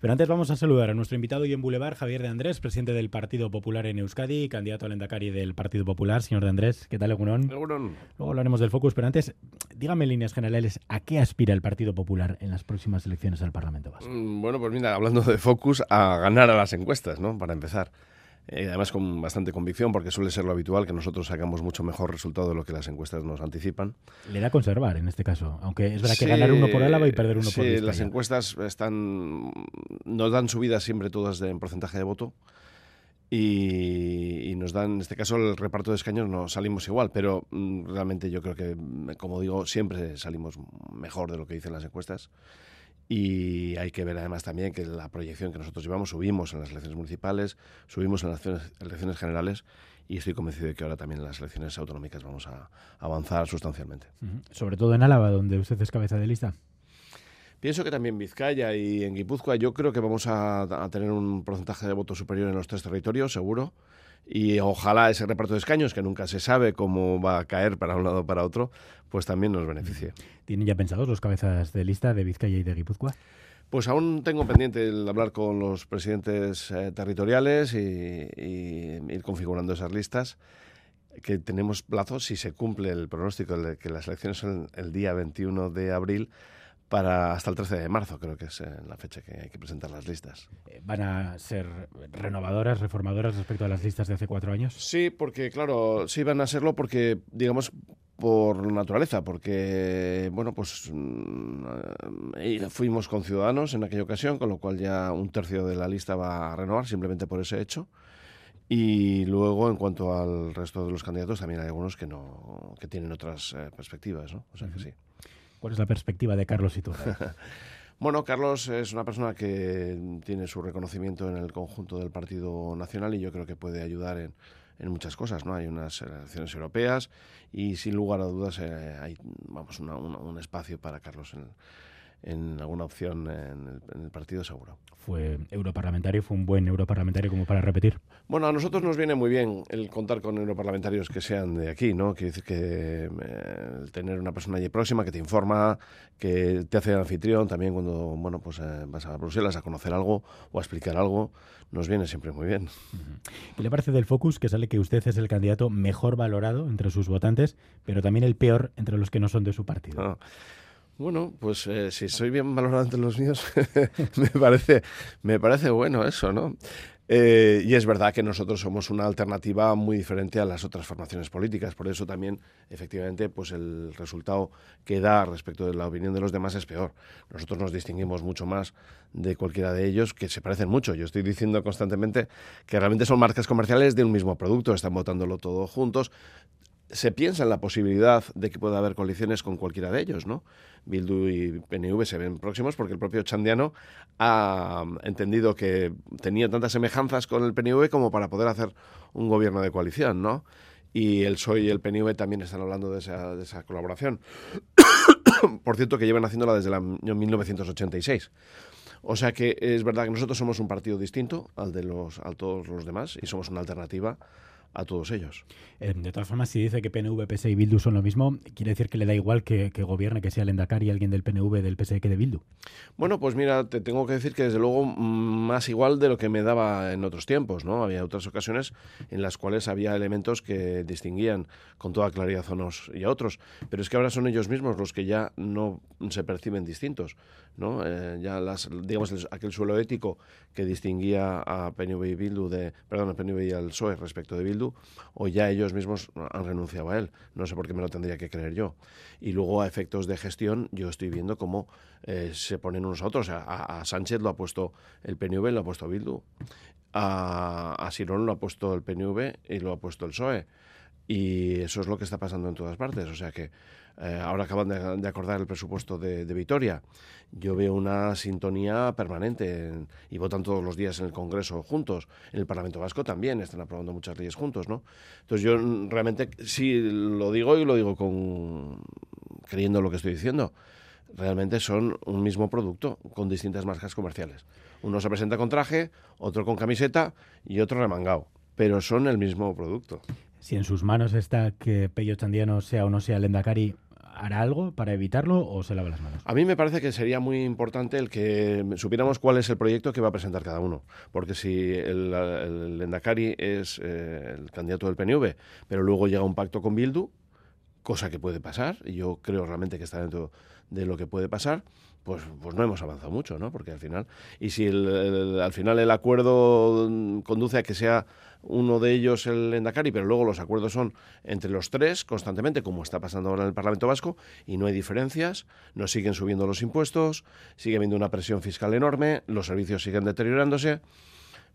Pero antes vamos a saludar a nuestro invitado y en Boulevard, Javier de Andrés, presidente del Partido Popular en Euskadi, candidato al Endacari del Partido Popular. Señor de Andrés, ¿qué tal, Egunon? Egunon. Luego hablaremos del Focus, pero antes, dígame en líneas generales, ¿a qué aspira el Partido Popular en las próximas elecciones al Parlamento Vasco? Mm, bueno, pues mira, hablando de Focus, a ganar a las encuestas, ¿no? Para empezar. Eh, además con bastante convicción, porque suele ser lo habitual que nosotros sacamos mucho mejor resultado de lo que las encuestas nos anticipan. Le da conservar en este caso, aunque es verdad que ganar uno por Álava y perder uno por Sí, las encuestas están nos dan subidas siempre todas en porcentaje de voto. Y, nos dan, en este caso, el reparto de escaños no salimos igual, pero mm, realmente yo creo que, como digo, siempre salimos mejor de lo que dicen las encuestas. Y hay que ver además también que la proyección que nosotros llevamos, subimos en las elecciones municipales, subimos en las elecciones, generales y estoy convencido de que ahora también en las elecciones autonómicas vamos a avanzar sustancialmente. Sobre todo en Álava, donde usted es cabeza de lista. Pienso que también en Vizcaya y en Guipúzcoa yo creo que vamos a, a tener un porcentaje de votos superior en los tres territorios, seguro y ojalá ese reparto de escaños, que nunca se sabe cómo va a caer para un lado o para otro, pues también nos beneficie. ¿Tienen ya pensados los cabezas de lista de Vizcaya y de Guipúzcoa? Pues aún tengo pendiente el hablar con los presidentes eh, territoriales y, ir configurando esas listas que tenemos plazo, si se cumple el pronóstico de que las elecciones son el día 21 de abril, para hasta el 13 de marzo, creo que es eh, la fecha que hay que presentar las listas. Eh, ¿Van a ser renovadoras, reformadoras respecto a las listas de hace cuatro años? Sí, porque claro, sí van a serlo porque, digamos, por naturaleza, porque, bueno, pues mm, eh, fuimos con ciudadanos en aquella ocasión, con lo cual ya un tercio de la lista va a renovar simplemente por ese hecho. Y luego, en cuanto al resto de los candidatos, también hay algunos que no que tienen otras perspectivas, ¿no? O sea que sí. ¿Cuál es la perspectiva de Carlos y tú? Bueno, Carlos es una persona que tiene su reconocimiento en el conjunto del Partido Nacional y yo creo que puede ayudar en, muchas cosas, ¿no? Hay unas elecciones europeas y sin lugar a dudas eh, hay vamos un espacio para Carlos en, en alguna opción en el, partido seguro. Fue europarlamentario, fue un buen europarlamentario como para repetir. Bueno, a nosotros nos viene muy bien el contar con europarlamentarios que sean de aquí, ¿no? Quiere decir que eh, tener una persona allí próxima que te informa, que te hace anfitrión también cuando, bueno, pues eh, vas a Bruselas a conocer algo o a explicar algo, nos viene siempre muy bien. ¿Y le parece del Focus que sale que usted es el candidato mejor valorado entre sus votantes, pero también el peor entre los que no son de su partido? Ah. Bueno, pues eh, si soy bien valorado entre los míos, me, parece, me parece bueno eso, ¿no? Eh, y es verdad que nosotros somos una alternativa muy diferente a las otras formaciones políticas. Por eso también, efectivamente, pues el resultado que da respecto de la opinión de los demás es peor. Nosotros nos distinguimos mucho más de cualquiera de ellos, que se parecen mucho. Yo estoy diciendo constantemente que realmente son marcas comerciales de un mismo producto, están votándolo todo juntos se piensa en la posibilidad de que pueda haber coaliciones con cualquiera de ellos, ¿no? Bildu y PNV se ven próximos porque el propio Chandiano ha entendido que tenía tantas semejanzas con el PNV como para poder hacer un gobierno de coalición, ¿no? Y el PSOE y el PNV también están hablando de esa, de esa colaboración. Por cierto, que llevan haciéndola desde el año 1986. O sea que es verdad que nosotros somos un partido distinto al de los, a todos los demás y somos una alternativa a todos ellos. Eh, de todas formas, si dice que PNV, PSE y Bildu son lo mismo, quiere decir que le da igual que, gobierne, que sea el Endacari alguien del PNV, del PSE que de Bildu. Bueno, pues mira, te tengo que decir que desde luego más igual de lo que me daba en otros tiempos, ¿no? Había otras ocasiones en las cuales había elementos que distinguían con toda claridad a unos y a otros, pero es que ahora son ellos mismos los que ya no se perciben distintos, ¿no? Eh, ya las, digamos, aquel suelo ético que distinguía a PNV y Bildu de, perdón, a PNV y al PSOE respecto de Bildu o ya ellos mismos han renunciado a él. No sé por qué me lo tendría que creer yo. Y luego a efectos de gestión yo estoy viendo cómo eh, se ponen unos a otros. A, Sánchez lo ha puesto el PNV, lo ha puesto Bildu. A, a Sirón lo ha puesto el PNV y lo ha puesto el PSOE. Y eso es lo que está pasando en todas partes. O sea que eh, ahora acaban de, acordar el presupuesto de, Vitoria. Yo veo una sintonía permanente y votan todos los días en el Congreso juntos. En el Parlamento Vasco también están aprobando muchas leyes juntos, ¿no? Entonces yo realmente sí lo digo y lo digo con creyendo lo que estoy diciendo. Realmente son un mismo producto con distintas marcas comerciales. Uno se presenta con traje, otro con camiseta y otro remangado, pero son el mismo producto si en sus manos está que Pello Chandiano sea o no sea el Endacari, ¿Hará algo para evitarlo o se lava las manos? A mí me parece que sería muy importante el que supiéramos cuál es el proyecto que va a presentar cada uno. Porque si el, el Endacari es eh, el candidato del PNV, pero luego llega un pacto con Bildu, cosa que puede pasar, y yo creo realmente que está dentro de lo que puede pasar, pues, pues no hemos avanzado mucho, ¿no? Porque al final, y si al final el acuerdo conduce a que sea uno de ellos el Endacari, pero luego los acuerdos son entre los tres constantemente, como está pasando ahora en el Parlamento Vasco, y no hay diferencias, no siguen subiendo los impuestos, sigue habiendo una presión fiscal enorme, los servicios siguen deteriorándose.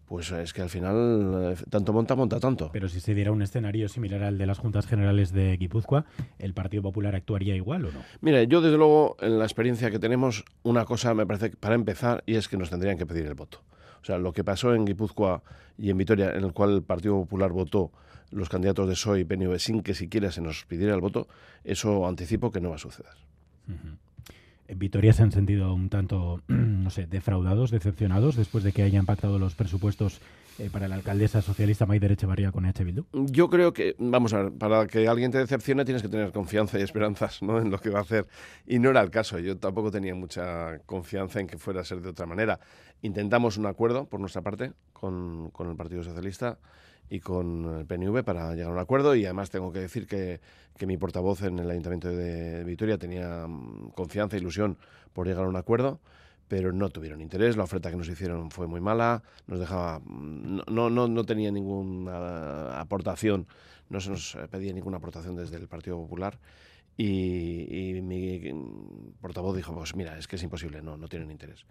Pues es que al final eh, tanto monta, monta tanto. Pero si se diera un escenario similar al de las Juntas Generales de Guipúzcoa, ¿el Partido Popular actuaría igual o no? Mire, yo desde luego, en la experiencia que tenemos, una cosa me parece para empezar, y es que nos tendrían que pedir el voto. O sea, lo que pasó en Guipúzcoa y en Vitoria, en el cual el Partido Popular votó los candidatos de PSOE y PNV sin que siquiera se nos pidiera el voto, eso anticipo que no va a suceder. Vitoria se han sentido un tanto, no sé, defraudados, decepcionados después de que hayan pactado los presupuestos eh, para la alcaldesa socialista Maider Echevarría con EH Bildu? Yo creo que, vamos a ver, para que alguien te decepcione tienes que tener confianza y esperanzas ¿no? en lo que va a hacer. Y no era el caso. Yo tampoco tenía mucha confianza en que fuera a ser de otra manera. Intentamos un acuerdo por nuestra parte con, con el Partido Socialista y con el PNV para llegar a un acuerdo. Y además tengo que decir que, que mi portavoz en el Ayuntamiento de Vitoria tenía mm, confianza e ilusión por llegar a un acuerdo pero no tuvieron interés, la oferta que nos hicieron fue muy mala, nos dejaba mm, no, no, no tenía ninguna aportación, no se nos pedía ninguna aportación desde el Partido Popular. Y, mi portavoz dijo, pues mira, es que es imposible, no, no tienen interés.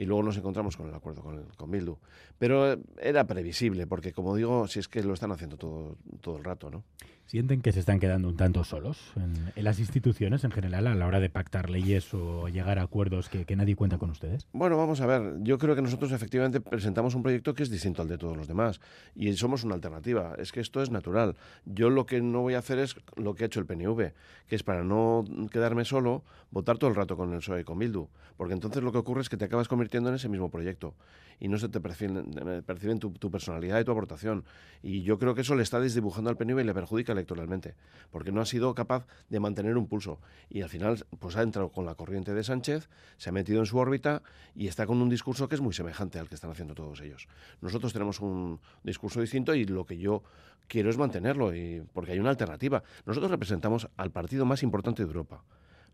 Y luego nos encontramos con el acuerdo con, con Bildu. Pero era previsible, porque como digo, si es que lo están haciendo todo, todo el rato, ¿no? ¿Sienten que se están quedando un tanto solos en, las instituciones en general a la hora de pactar leyes o llegar a acuerdos que, nadie cuenta con ustedes? Bueno, vamos a ver. Yo creo que nosotros efectivamente presentamos un proyecto que es distinto al de todos los demás y somos una alternativa. Es que esto es natural. Yo lo que no voy a hacer es lo que ha hecho el PNV, que es para no quedarme solo, votar todo el rato con el PSOE y con Bildu. Porque entonces lo que ocurre es que te acabas convirtiendo en ese mismo proyecto y no se te perciben, perciben tu, personalidad y tu aportación. Y yo creo que eso le está desdibujando al PNV y le perjudica electoralmente, porque no ha sido capaz de mantener un pulso. Y al final, pues ha entrado con la corriente de Sánchez, se ha metido en su órbita y está con un discurso que es muy semejante al que están haciendo todos ellos. Nosotros tenemos un discurso distinto y lo que yo quiero es mantenerlo, porque hay una alternativa. Nosotros representamos al partido más importante de Europa.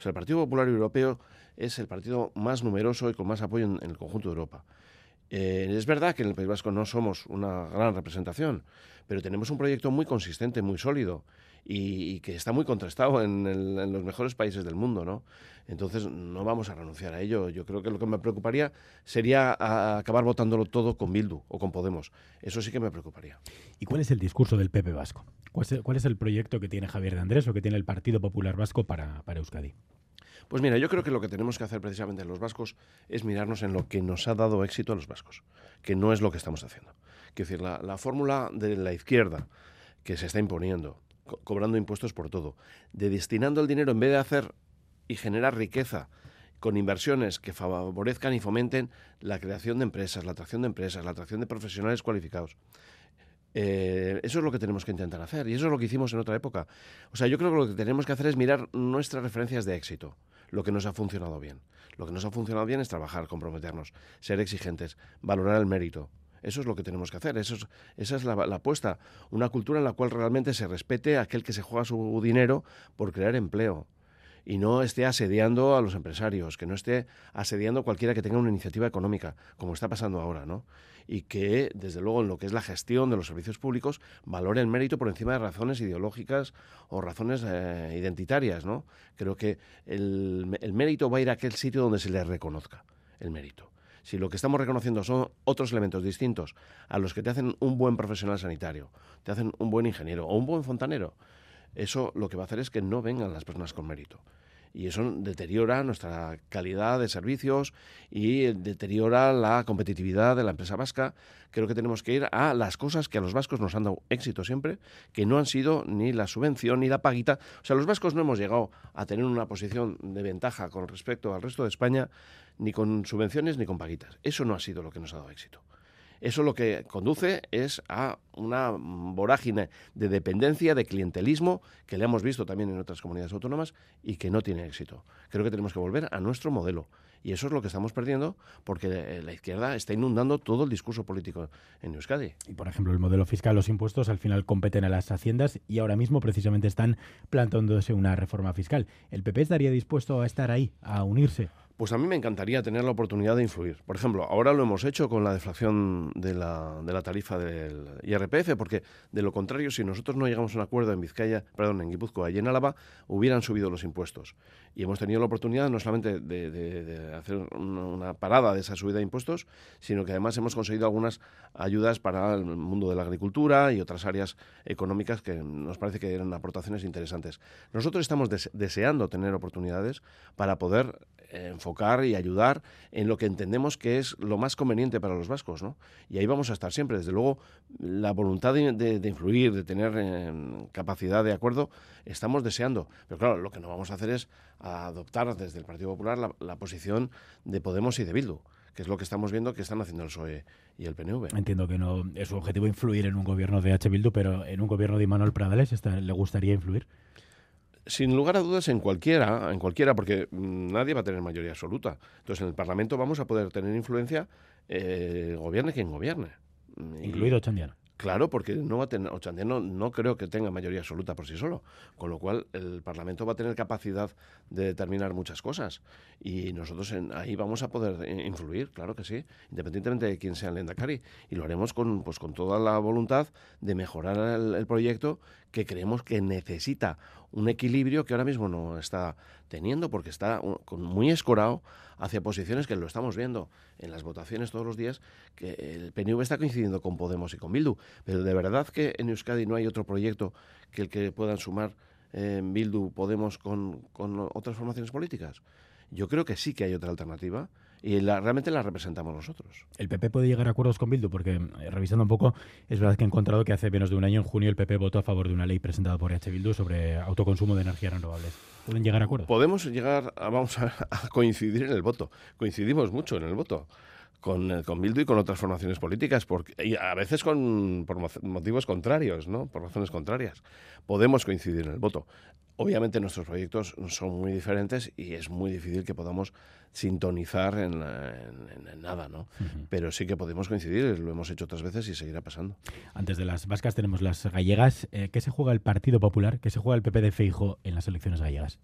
El Partido Popular Europeo es el partido más numeroso y con más apoyo en, el conjunto de Europa. Eh, es verdad que en el País Vasco no somos una gran representación, pero tenemos un proyecto muy consistente, muy sólido y, que está muy contrastado en, los mejores países del mundo, ¿no? Entonces no vamos a renunciar a ello. Yo creo que lo que me preocuparía sería acabar votándolo todo con Bildu o con Podemos. Eso sí que me preocuparía. ¿Y cuál es el discurso del PP Vasco? ¿Cuál es el, proyecto que tiene Javier de Andrés o que tiene el Partido Popular Vasco para, para Euskadi? Pues mira, yo creo que lo que tenemos que hacer precisamente los vascos es mirarnos en lo que nos ha dado éxito a los vascos, que no es lo que estamos haciendo. Quiero decir, la, fórmula de la izquierda que se está imponiendo, cobrando impuestos por todo, de destinando el dinero en vez de hacer y generar riqueza con inversiones que favorezcan y fomenten la creación de empresas, la atracción de empresas, la atracción de profesionales cualificados. Eh, eso es lo que tenemos que intentar hacer y eso es lo que hicimos en otra época. O sea, yo creo que lo que tenemos que hacer es mirar nuestras referencias de éxito, lo que nos ha funcionado bien. Lo que nos ha funcionado bien es trabajar, comprometernos, ser exigentes, valorar el mérito, eso es lo que tenemos que hacer, eso esa es la, apuesta. Una cultura en la cual realmente se respete a aquel que se juega su dinero por crear empleo y no esté asediando a los empresarios, que no esté asediando a cualquiera que tenga una iniciativa económica, como está pasando ahora, ¿no? Y que, desde luego, en lo que es la gestión de los servicios públicos, valore el mérito por encima de razones ideológicas o razones eh, identitarias, ¿no? Creo que el, el mérito va a ir a aquel sitio donde se le reconozca el mérito si lo que estamos reconociendo son otros elementos distintos a los que te hacen un buen profesional sanitario, te hacen un buen ingeniero o un buen fontanero, eso lo que va a hacer es que no vengan las personas con mérito y eso deteriora nuestra calidad de servicios y deteriora la competitividad de la empresa vasca. Creo que tenemos que ir a las cosas que a los vascos nos han dado éxito siempre, que no han sido ni la subvención ni la paguita. O sea, los vascos no hemos llegado a tener una posición de ventaja con respecto al resto de España, ni con subvenciones ni con paguitas. Eso no ha sido lo que nos ha dado éxito. Eso lo que conduce es a una vorágine de dependencia, de clientelismo, que le hemos visto también en otras comunidades autónomas y que no tiene éxito. Creo que tenemos que volver a nuestro modelo. Y eso es lo que estamos perdiendo porque la izquierda está inundando todo el discurso político en Euskadi. Y por ejemplo, el modelo fiscal, los impuestos al final competen a las haciendas y ahora mismo precisamente están plantándose una reforma fiscal. ¿El PP estaría dispuesto a estar ahí, a unirse? Pues a mí me encantaría tener la oportunidad de influir. Por ejemplo, ahora lo hemos hecho con la deflación de la, tarifa del IRPF, porque de lo contrario, si nosotros no llegamos a un acuerdo en Vizcaya, perdón, en Guipúzcoa y en Álava, hubieran subido los impuestos. Y hemos tenido la oportunidad no solamente de, hacer una, parada de esa subida de impuestos, sino que además hemos conseguido algunas ayudas para el mundo de la agricultura y otras áreas económicas que nos parece que eran aportaciones interesantes. Nosotros estamos deseando tener oportunidades para poder enfocar y ayudar en lo que entendemos que es lo más conveniente para los vascos, ¿no? Y ahí vamos a estar siempre. Desde luego, la voluntad de, influir, de tener eh, capacidad de acuerdo, estamos deseando. Pero claro, lo que no vamos a hacer es adoptar desde el Partido Popular la, posición de Podemos y de Bildu que es lo que estamos viendo que están haciendo el PSOE y el PNV. Entiendo que no es su objetivo influir en un gobierno de H. Bildu, pero en un gobierno de Immanuel Pradales ¿le gustaría influir? Sin lugar a dudas, en cualquiera, en cualquiera, porque mm, nadie va a tener mayoría absoluta. Entonces, en el Parlamento vamos a poder tener influencia, eh, gobierne quien gobierne. Incluido Chandiano. Claro, porque no va a tener, Ochandiano no creo que tenga mayoría absoluta por sí solo, con lo cual el Parlamento va a tener capacidad de determinar muchas cosas y nosotros ahí vamos a poder influir, claro que sí, independientemente de quién sea el Endacari y lo haremos con, pues, con toda la voluntad de mejorar el proyecto que creemos que necesita un equilibrio que ahora mismo no está teniendo porque está muy escorado hacia posiciones que lo estamos viendo en las votaciones todos los días, que el PNV está coincidiendo con Podemos y con Bildu, pero de verdad que en Euskadi no hay otro proyecto que el que puedan sumar eh, Bildu, Podemos con otras formaciones políticas. Yo creo que sí que hay otra alternativa y la, realmente la representamos nosotros. ¿El PP puede llegar a acuerdos con Bildu? Porque eh, revisando un poco, es verdad que he encontrado que hace menos de un año, en junio, el PP votó a favor de una ley presentada por H. Bildu sobre autoconsumo de energías renovables. ¿Pueden llegar a acuerdos? Podemos llegar, a, vamos a, coincidir en el voto. Coincidimos mucho en el voto. Con, eh, con, Bildu y con otras formaciones políticas, porque, y a veces con, por motivos contrarios, ¿no? por razones contrarias. Podemos coincidir en el voto. Obviamente nuestros proyectos son muy diferentes y es muy difícil que podamos sintonizar en, nada, ¿no? Pero sí que podemos coincidir, lo hemos hecho otras veces y seguirá pasando. Antes de las vascas tenemos las gallegas. Eh, ¿Qué se juega el Partido Popular? ¿Qué se juega el PP de Feijo en las elecciones gallegas?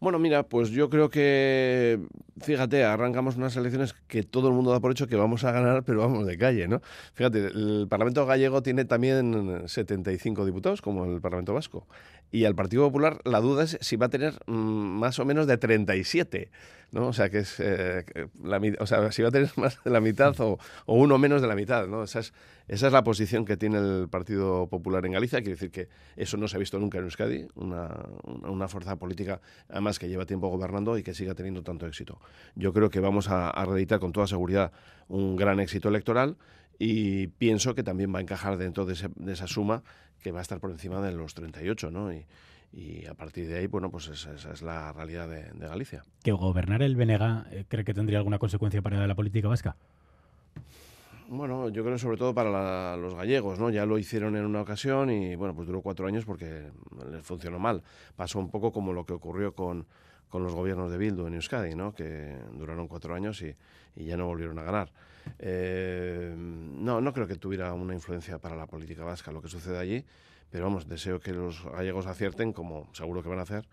Bueno, mira, pues yo creo que, fíjate, arrancamos unas elecciones que todo el mundo da por hecho que vamos a ganar, pero vamos de calle, ¿no? Fíjate, el Parlamento gallego tiene también 75 diputados, como el Parlamento vasco. Y al Partido Popular la duda es si va a tener mm, más o menos de 37. ¿no? O sea, que es eh, o sea, si va a tener más de la mitad o, uno menos de la mitad, ¿no? Esa es, esa es la posición que tiene el Partido Popular en Galicia. Quiere decir que eso no se ha visto nunca en Euskadi, una, fuerza política, que lleva tiempo gobernando y que siga teniendo tanto éxito. Yo creo que vamos a, reeditar con toda seguridad un gran éxito electoral y pienso que también va a encajar dentro de, de esa suma que va a estar por encima de los 38, ¿no? Y, a partir de ahí, bueno, pues esa, es la realidad de, Galicia. ¿Que gobernar el Benega eh, cree que tendría alguna consecuencia para la política vasca? Bueno, yo creo sobre todo para los gallegos, ¿no? Ya lo hicieron en una ocasión y, bueno, pues duró cuatro años porque les funcionó mal. Pasó un poco como lo que ocurrió con, con los gobiernos de Bildu en Euskadi, ¿no? Que duraron cuatro años y, y ya no volvieron a ganar. Eh, no, no creo que tuviera una influencia para la política vasca lo que sucede allí. Pero vamos, deseo que los gallegos acierten, como seguro que van a hacer,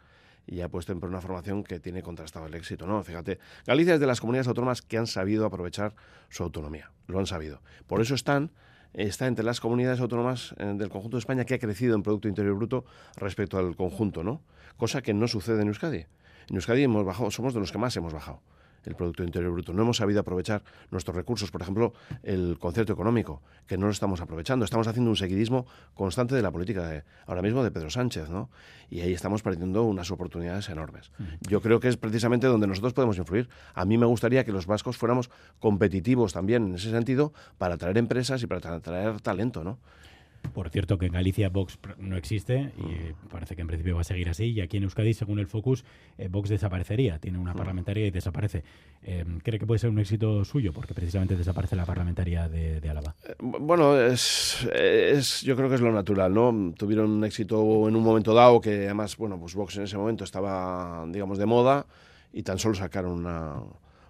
y apuesten por una formación que tiene contrastado el éxito. No, fíjate, Galicia es de las comunidades autónomas que han sabido aprovechar su autonomía, lo han sabido. Por eso están está entre las comunidades autónomas eh, del conjunto de España que ha crecido en Producto Interior Bruto respecto al conjunto, ¿no? Cosa que no sucede en Euskadi. En Euskadi hemos bajado, somos de los que más hemos bajado el Producto Interior Bruto. No hemos sabido aprovechar nuestros recursos, por ejemplo, el concierto económico, que no lo estamos aprovechando. Estamos haciendo un seguidismo constante de la política de, ahora mismo de Pedro Sánchez, ¿no? Y ahí estamos perdiendo unas oportunidades enormes. Yo creo que es precisamente donde nosotros podemos influir. A mí me gustaría que los vascos fuéramos competitivos también en ese sentido para atraer empresas y para atraer talento, ¿no? Por cierto, que en Galicia Vox no existe y Mm. parece que en principio va a seguir así. Y aquí en Euskadi, según el Focus, eh, Vox desaparecería. Tiene una Mm. parlamentaria y desaparece. Eh, ¿Cree que puede ser un éxito suyo? Porque precisamente desaparece la parlamentaria de, de Álava. Eh, Bueno, es, es, yo creo que es lo natural, ¿no? Tuvieron un éxito en un momento dado que además, bueno, pues Vox en ese momento estaba, digamos, de moda y tan solo sacaron una,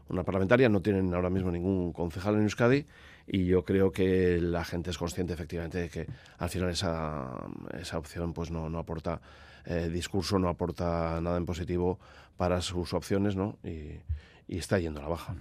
una parlamentaria, no tienen ahora mismo ningún concejal en Euskadi y yo creo que la gente es consciente efectivamente de que al final esa, esa opción pues no, no aporta eh, discurso, no aporta nada en positivo para sus opciones, ¿no? Y, y está yendo a la baja.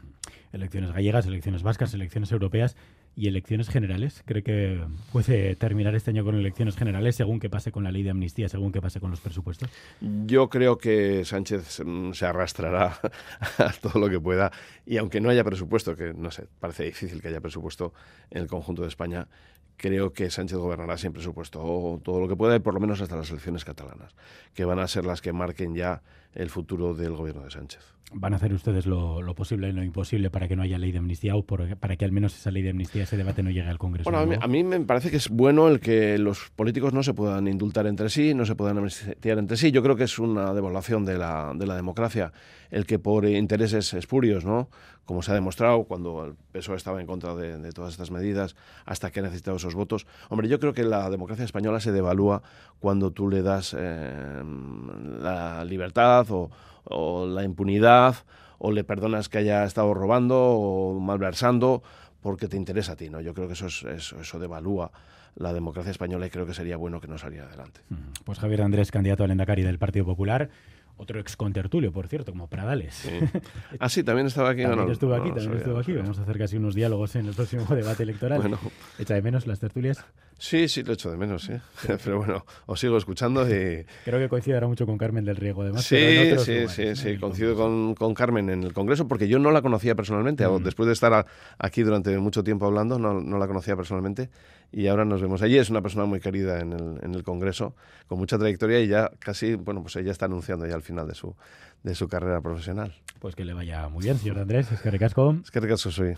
Elecciones gallegas, elecciones vascas, elecciones europeas y elecciones generales. ¿Cree que puede terminar este año con elecciones generales según que pase con la ley de amnistía, según que pase con los presupuestos? Yo creo que Sánchez mm, se arrastrará a todo lo que pueda y aunque no haya presupuesto, que no sé, parece difícil que haya presupuesto en el conjunto de España, creo que Sánchez gobernará sin presupuesto o todo lo que pueda y por lo menos hasta las elecciones catalanas, que van a ser las que marquen ya el futuro del gobierno de Sánchez. ¿Van a hacer ustedes lo, lo posible y lo imposible para que no haya ley de amnistía o por- para que al menos esa ley de amnistía, ese debate no llegue al Congreso? Bueno, a mí, a mí me parece que es bueno el que los políticos no se puedan indultar entre sí, no se puedan amnistiar entre sí. Yo creo que es una devaluación de la, de la democracia el que por intereses espurios, ¿no? como se ha demostrado cuando el PSOE estaba en contra de, de todas estas medidas, hasta que ha necesitado esos votos. Hombre, yo creo que la democracia española se devalúa cuando tú le das eh, la libertad o, o la impunidad o le perdonas que haya estado robando o malversando porque te interesa a ti, ¿no? Yo creo que eso, es, eso, eso devalúa la democracia española y creo que sería bueno que no saliera adelante. Pues Javier Andrés, candidato al Endacari del Partido Popular. Otro ex contertulio, por cierto, como Pradales. Sí. Ah, sí, también estaba aquí. También no, estuvo no, aquí, no también estuvo aquí. Vamos a hacer casi unos diálogos en el próximo debate electoral. Bueno, ¿Echa de menos las tertulias? Sí, sí, lo echo de menos, sí. Pero bueno, os sigo escuchando y... Creo que coincidirá mucho con Carmen del Riego, además. Sí, pero sí, lugares, sí, sí, coincido con, con Carmen en el Congreso porque yo no la conocía personalmente. Mm. Después de estar a- aquí durante mucho tiempo hablando, no, no la conocía personalmente y ahora nos vemos allí. Es una persona muy querida en el, en el Congreso, con mucha trayectoria y ya casi, bueno, pues ella está anunciando ya el final de su, de su carrera profesional. Pues que le vaya muy bien, señor Andrés. Es que recasco. Es que ricasco soy.